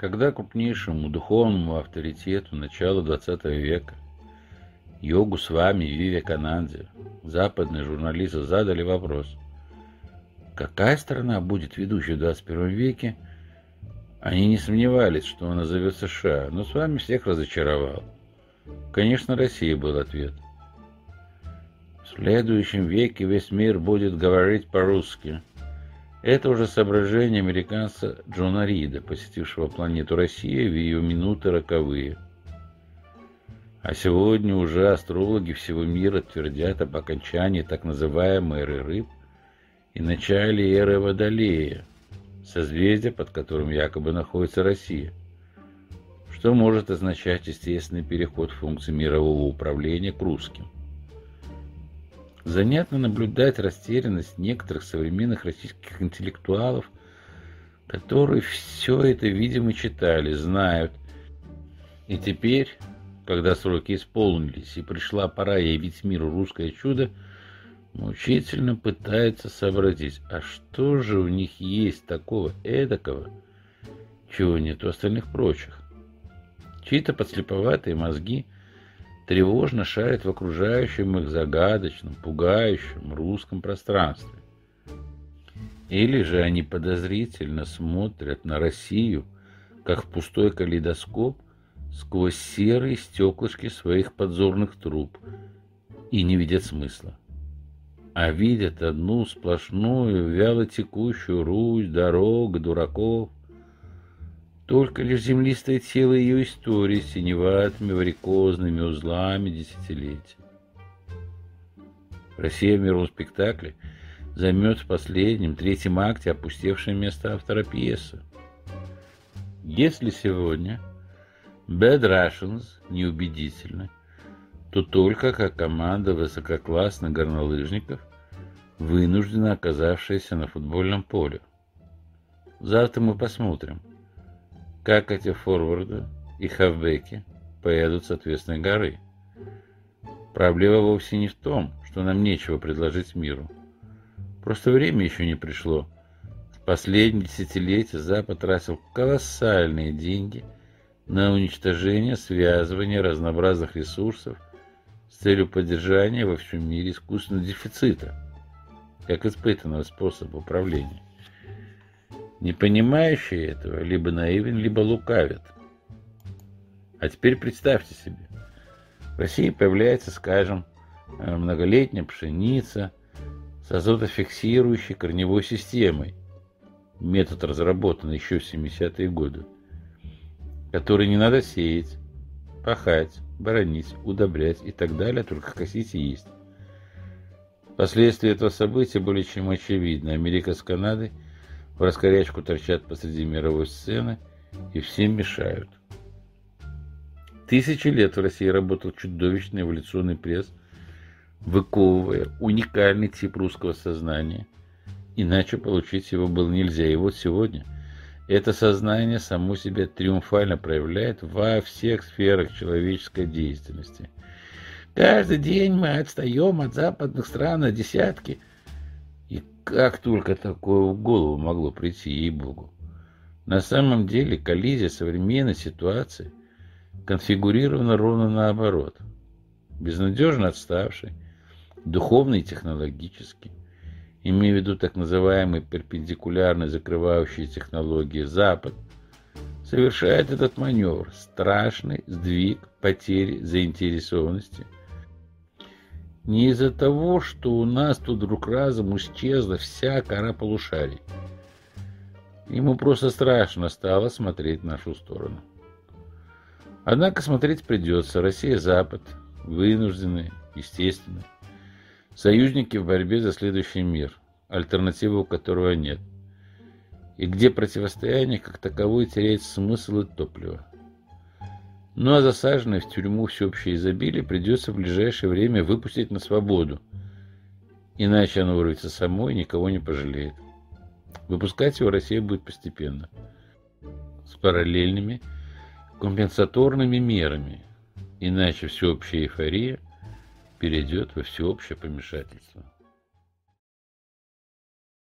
Когда крупнейшему духовному авторитету начала XX века, йогу с вами Вивекананде, западные журналисты задали вопрос, какая страна будет ведущей в 21 веке, они не сомневались, что он назовет США, но с вами всех разочаровал. Конечно, Россия был ответ. В следующем веке весь мир будет говорить по-русски. Это уже соображение американца Джона Рида, посетившего планету Россия в ее минуты роковые. А сегодня уже астрологи всего мира твердят об окончании так называемой эры рыб и начале эры Водолея, созвездия, под которым якобы находится Россия, что может означать естественный переход функций мирового управления к русским. Занятно наблюдать растерянность некоторых современных российских интеллектуалов, которые все это, видимо, читали, знают. И теперь, когда сроки исполнились и пришла пора явить миру русское чудо, мучительно пытаются сообразить, а что же у них есть такого эдакого, чего нет у остальных прочих. Чьи-то подслеповатые мозги – тревожно шарят в окружающем их загадочном, пугающем русском пространстве. Или же они подозрительно смотрят на Россию, как в пустой калейдоскоп, сквозь серые стеклышки своих подзорных труб и не видят смысла. А видят одну сплошную, вяло текущую Русь, дорог, дураков, только лишь землистое тело ее истории синеватыми варикозными узлами десятилетий. Россия в мировом спектакле займет в последнем, третьем акте опустевшее место автора пьесы. Если сегодня Bad Russians неубедительны, то только как команда высококлассных горнолыжников, вынуждена оказавшаяся на футбольном поле. Завтра мы посмотрим, как эти форварды и хавбеки поедут с ответственной горы. Проблема вовсе не в том, что нам нечего предложить миру. Просто время еще не пришло. В последние десятилетия Запад тратил колоссальные деньги на уничтожение, связывание разнообразных ресурсов с целью поддержания во всем мире искусственного дефицита, как испытанного способа управления. Не понимающие этого либо наивен, либо лукавят. А теперь представьте себе, в России появляется, скажем, э, многолетняя пшеница с азотофиксирующей корневой системой, метод разработан еще в 70-е годы, который не надо сеять, пахать, боронить, удобрять и так далее, только косить и есть. Последствия этого события более чем очевидны. Америка с Канадой – в раскорячку торчат посреди мировой сцены и всем мешают. Тысячи лет в России работал чудовищный эволюционный пресс, выковывая уникальный тип русского сознания. Иначе получить его было нельзя. И вот сегодня это сознание само себя триумфально проявляет во всех сферах человеческой деятельности. Каждый день мы отстаем от западных стран на десятки – как только такое в голову могло прийти, ей-богу. На самом деле коллизия современной ситуации конфигурирована ровно наоборот. Безнадежно отставший, духовно и технологически, имея в виду так называемые перпендикулярно закрывающие технологии Запад, совершает этот маневр, страшный сдвиг потери заинтересованности – не из-за того, что у нас тут вдруг разом исчезла вся кора полушарий. Ему просто страшно стало смотреть в нашу сторону. Однако смотреть придется. Россия, Запад, вынуждены, естественно. Союзники в борьбе за следующий мир, альтернативы у которого нет. И где противостояние как таковое теряет смысл и топливо. Ну а засаженное в тюрьму всеобщее изобилие придется в ближайшее время выпустить на свободу. Иначе оно вырвется само и никого не пожалеет. Выпускать его Россия будет постепенно. С параллельными компенсаторными мерами. Иначе всеобщая эйфория перейдет во всеобщее помешательство.